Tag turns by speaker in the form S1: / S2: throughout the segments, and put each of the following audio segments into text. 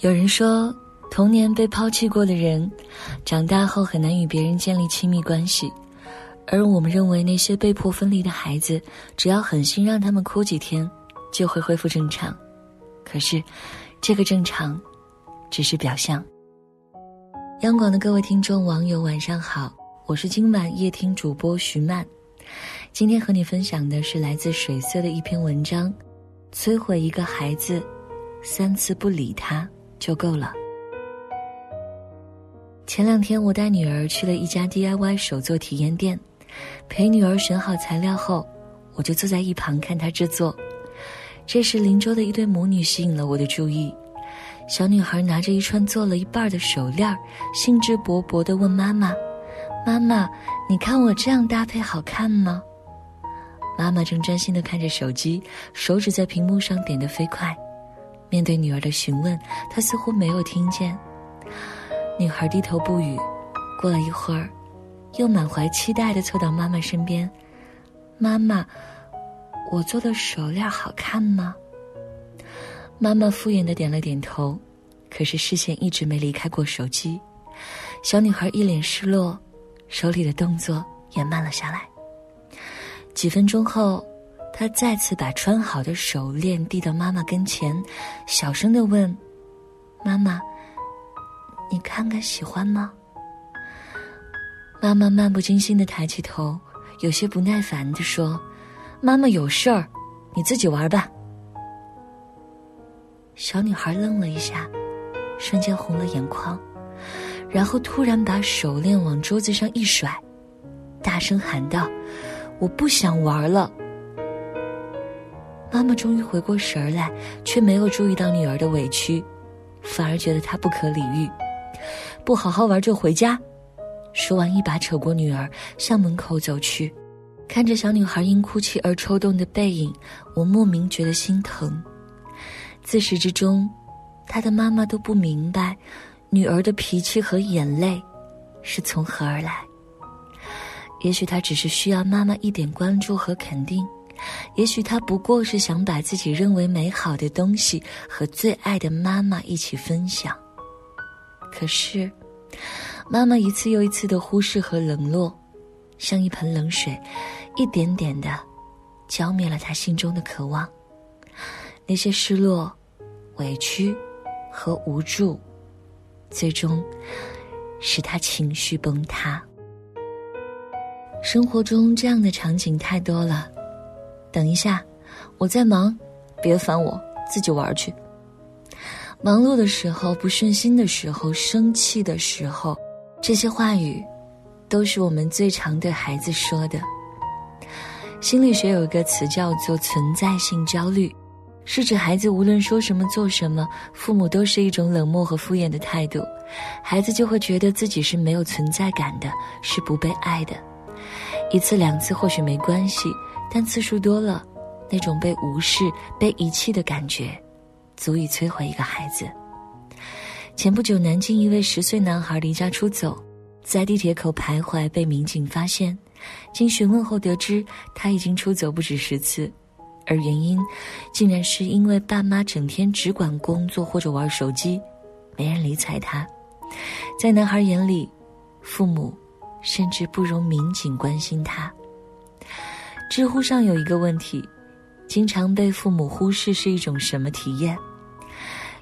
S1: 有人说，童年被抛弃过的人，长大后很难与别人建立亲密关系。而我们认为，那些被迫分离的孩子，只要狠心让他们哭几天，就会恢复正常。可是，这个正常，只是表象。央广的各位听众网友，晚上好，我是今晚夜听主播徐曼。今天和你分享的是来自水色的一篇文章：摧毁一个孩子，三次不理他。就够了。前两天我带女儿去了一家 DIY 手作体验店，陪女儿选好材料后，我就坐在一旁看她制作。这时，邻桌的一对母女吸引了我的注意。小女孩拿着一串做了一半的手链，兴致勃勃地问妈妈：“妈妈，你看我这样搭配好看吗？”妈妈正专心地看着手机，手指在屏幕上点得飞快。面对女儿的询问，他似乎没有听见。女孩低头不语。过了一会儿，又满怀期待地凑到妈妈身边：“妈妈，我做的手链好看吗？”妈妈敷衍地点了点头，可是视线一直没离开过手机。小女孩一脸失落，手里的动作也慢了下来。几分钟后。他再次把穿好的手链递到妈妈跟前，小声的问：“妈妈，你看看喜欢吗？”妈妈漫不经心的抬起头，有些不耐烦的说：“妈妈有事儿，你自己玩吧。”小女孩愣了一下，瞬间红了眼眶，然后突然把手链往桌子上一甩，大声喊道：“我不想玩了！”妈妈终于回过神来，却没有注意到女儿的委屈，反而觉得她不可理喻，不好好玩就回家。说完，一把扯过女儿，向门口走去。看着小女孩因哭泣而抽动的背影，我莫名觉得心疼。自始至终，她的妈妈都不明白，女儿的脾气和眼泪是从何而来。也许她只是需要妈妈一点关注和肯定。也许他不过是想把自己认为美好的东西和最爱的妈妈一起分享，可是，妈妈一次又一次的忽视和冷落，像一盆冷水，一点点的浇灭了他心中的渴望。那些失落、委屈和无助，最终使他情绪崩塌。生活中这样的场景太多了。等一下，我在忙，别烦我，自己玩去。忙碌的时候，不顺心的时候，生气的时候，这些话语，都是我们最常对孩子说的。心理学有一个词叫做存在性焦虑，是指孩子无论说什么做什么，父母都是一种冷漠和敷衍的态度，孩子就会觉得自己是没有存在感的，是不被爱的。一次两次或许没关系。但次数多了，那种被无视、被遗弃的感觉，足以摧毁一个孩子。前不久，南京一位十岁男孩离家出走，在地铁口徘徊，被民警发现。经询问后得知，他已经出走不止十次，而原因，竟然是因为爸妈整天只管工作或者玩手机，没人理睬他。在男孩眼里，父母甚至不容民警关心他。知乎上有一个问题：经常被父母忽视是一种什么体验？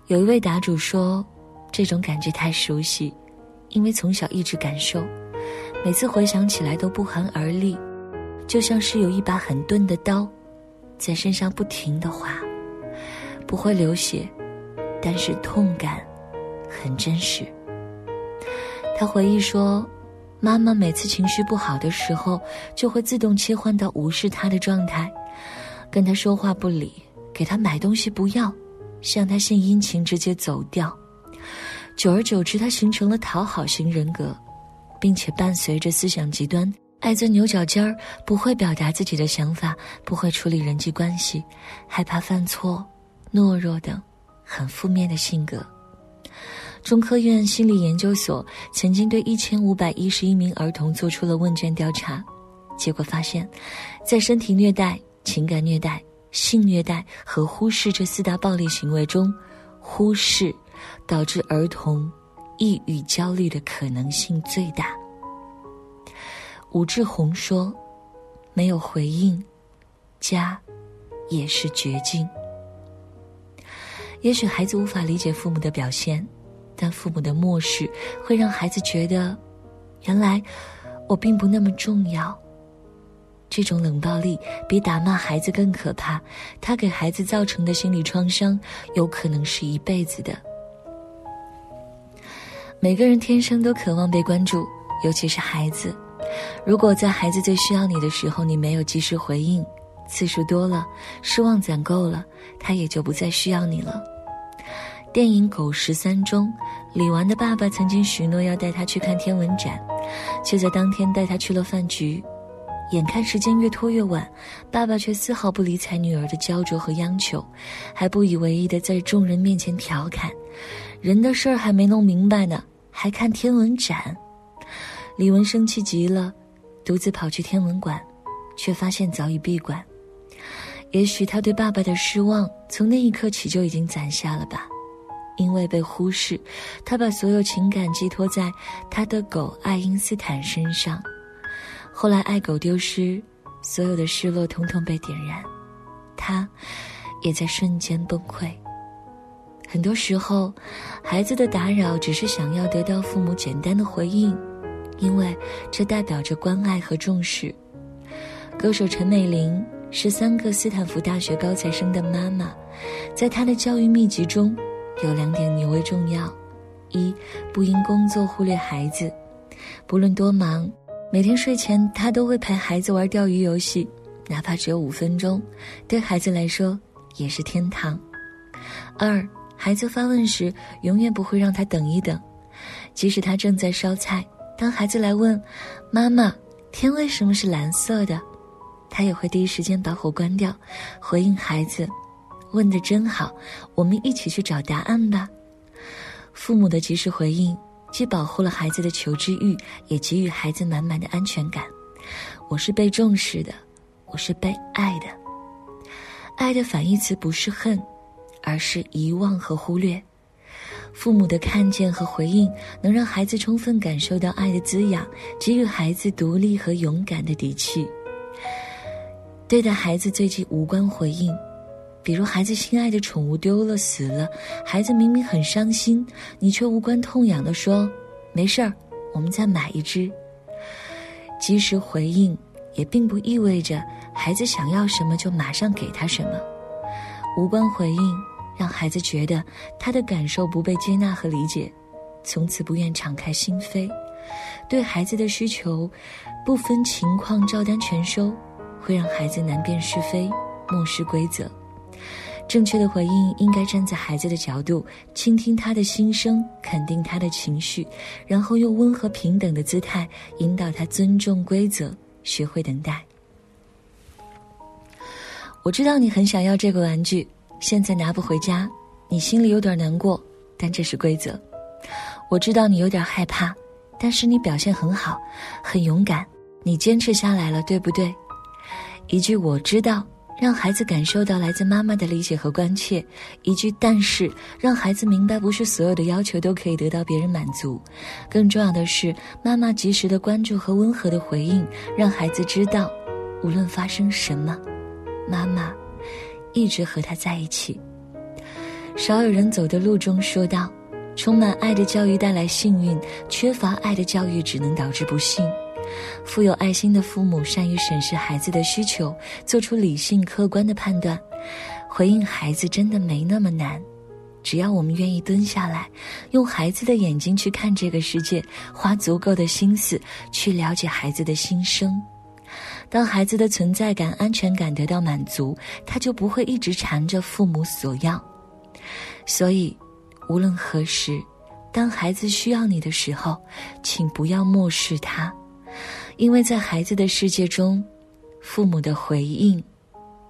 S1: 有一位答主说，这种感觉太熟悉，因为从小一直感受，每次回想起来都不寒而栗，就像是有一把很钝的刀，在身上不停的划，不会流血，但是痛感很真实。他回忆说。妈妈每次情绪不好的时候，就会自动切换到无视他的状态，跟他说话不理，给他买东西不要，向他献殷勤直接走掉。久而久之，他形成了讨好型人格，并且伴随着思想极端，爱钻牛角尖儿，不会表达自己的想法，不会处理人际关系，害怕犯错，懦弱等，很负面的性格。中科院心理研究所曾经对一千五百一十一名儿童做出了问卷调查，结果发现，在身体虐待、情感虐待、性虐待和忽视这四大暴力行为中，忽视导致儿童抑郁、焦虑的可能性最大。武志红说：“没有回应，家也是绝境。也许孩子无法理解父母的表现，但父母的漠视会让孩子觉得，原来我并不那么重要。这种冷暴力比打骂孩子更可怕，他给孩子造成的心理创伤有可能是一辈子的。每个人天生都渴望被关注，尤其是孩子。”如果在孩子最需要你的时候，你没有及时回应，次数多了，失望攒够了，他也就不再需要你了。电影《狗十三》中，李纨的爸爸曾经许诺要带他去看天文展，却在当天带他去了饭局。眼看时间越拖越晚，爸爸却丝毫不理睬女儿的焦灼和央求，还不以为意的在众人面前调侃：“人的事儿还没弄明白呢，还看天文展。”李文生气极了，独自跑去天文馆，却发现早已闭馆。也许他对爸爸的失望从那一刻起就已经攒下了吧。因为被忽视，他把所有情感寄托在他的狗爱因斯坦身上。后来爱狗丢失，所有的失落统统被点燃，他也在瞬间崩溃。很多时候，孩子的打扰只是想要得到父母简单的回应。因为这代表着关爱和重视。歌手陈美玲是三个斯坦福大学高材生的妈妈，在她的教育秘籍中，有两点尤为重要：一，不因工作忽略孩子，不论多忙，每天睡前他都会陪孩子玩钓鱼游戏，哪怕只有五分钟，对孩子来说也是天堂；二，孩子发问时，永远不会让他等一等，即使他正在烧菜。当孩子来问：“妈妈，天为什么是蓝色的？”他也会第一时间把火关掉，回应孩子：“问的真好，我们一起去找答案吧。”父母的及时回应，既保护了孩子的求知欲，也给予孩子满满的安全感。我是被重视的，我是被爱的。爱的反义词不是恨，而是遗忘和忽略。父母的看见和回应，能让孩子充分感受到爱的滋养，给予孩子独立和勇敢的底气。对待孩子最近无关回应，比如孩子心爱的宠物丢了死了，孩子明明很伤心，你却无关痛痒地说：“没事儿，我们再买一只。”及时回应，也并不意味着孩子想要什么就马上给他什么。无关回应。让孩子觉得他的感受不被接纳和理解，从此不愿敞开心扉，对孩子的需求不分情况照单全收，会让孩子难辨是非，漠视规则。正确的回应应该站在孩子的角度，倾听他的心声，肯定他的情绪，然后用温和平等的姿态引导他尊重规则，学会等待。我知道你很想要这个玩具。现在拿不回家，你心里有点难过，但这是规则。我知道你有点害怕，但是你表现很好，很勇敢，你坚持下来了，对不对？一句“我知道”，让孩子感受到来自妈妈的理解和关切；一句“但是”，让孩子明白不是所有的要求都可以得到别人满足。更重要的是，妈妈及时的关注和温和的回应，让孩子知道，无论发生什么，妈妈。一直和他在一起。少有人走的路中说道：“充满爱的教育带来幸运，缺乏爱的教育只能导致不幸。富有爱心的父母善于审视孩子的需求，做出理性客观的判断。回应孩子真的没那么难，只要我们愿意蹲下来，用孩子的眼睛去看这个世界，花足够的心思去了解孩子的心声。”当孩子的存在感、安全感得到满足，他就不会一直缠着父母索要。所以，无论何时，当孩子需要你的时候，请不要漠视他，因为在孩子的世界中，父母的回应，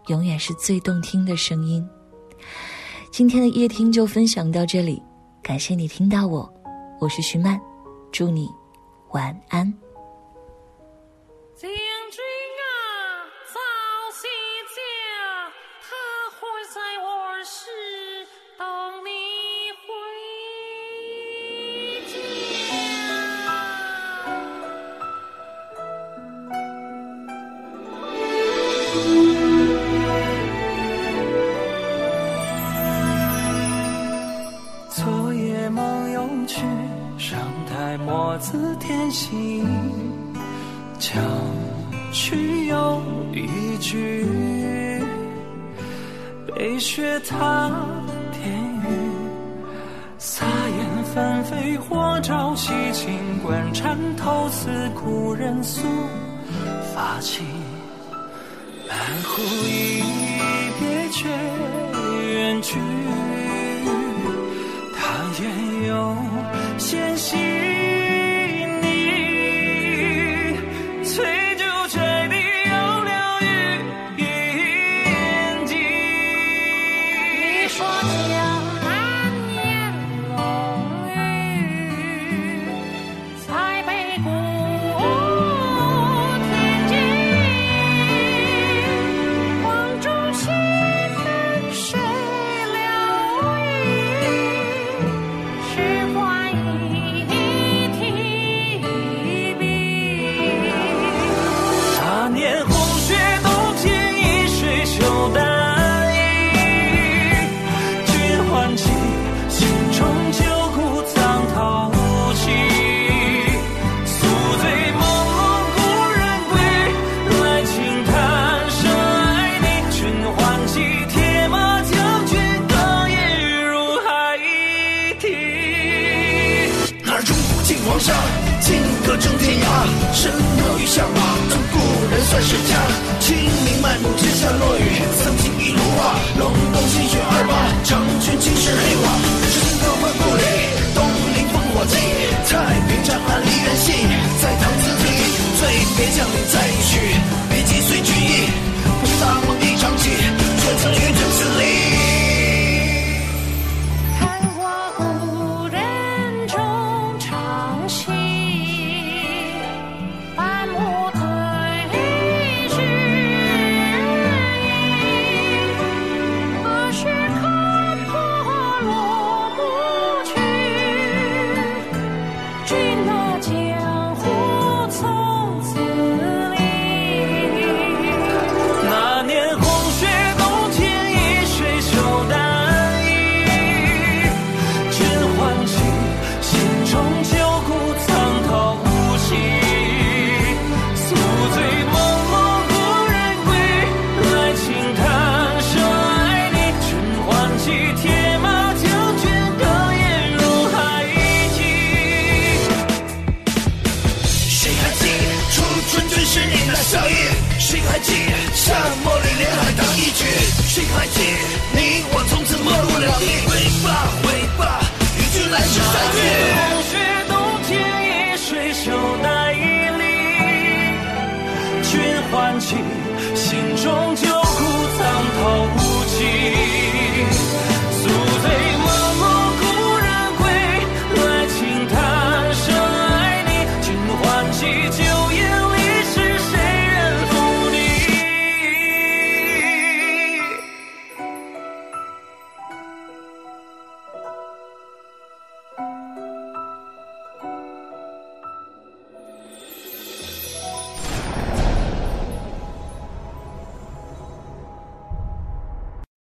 S1: 永远是最动听的声音。今天的夜听就分享到这里，感谢你听到我，我是徐曼，祝你晚安。
S2: 飞雪踏天雨，撒盐纷飞，火朝夕，尽管缠头，似故人素发。髻，满壶一别却远去。
S3: 上，金戈征天涯，神牛玉下马，故人算是家。清明满目天下落雨，曾经一如瓦，隆冬新雪二八，将军青石黑瓦，神刀万古里，东林烽火祭，太。笑靥，谁还记得？墨绿莲海棠一
S4: 曲，谁还记？你我从此陌路两离。为罢，为罢，一句来世
S2: 难分。风雪冬青一水袖难依，君还记心中旧苦藏
S3: 头。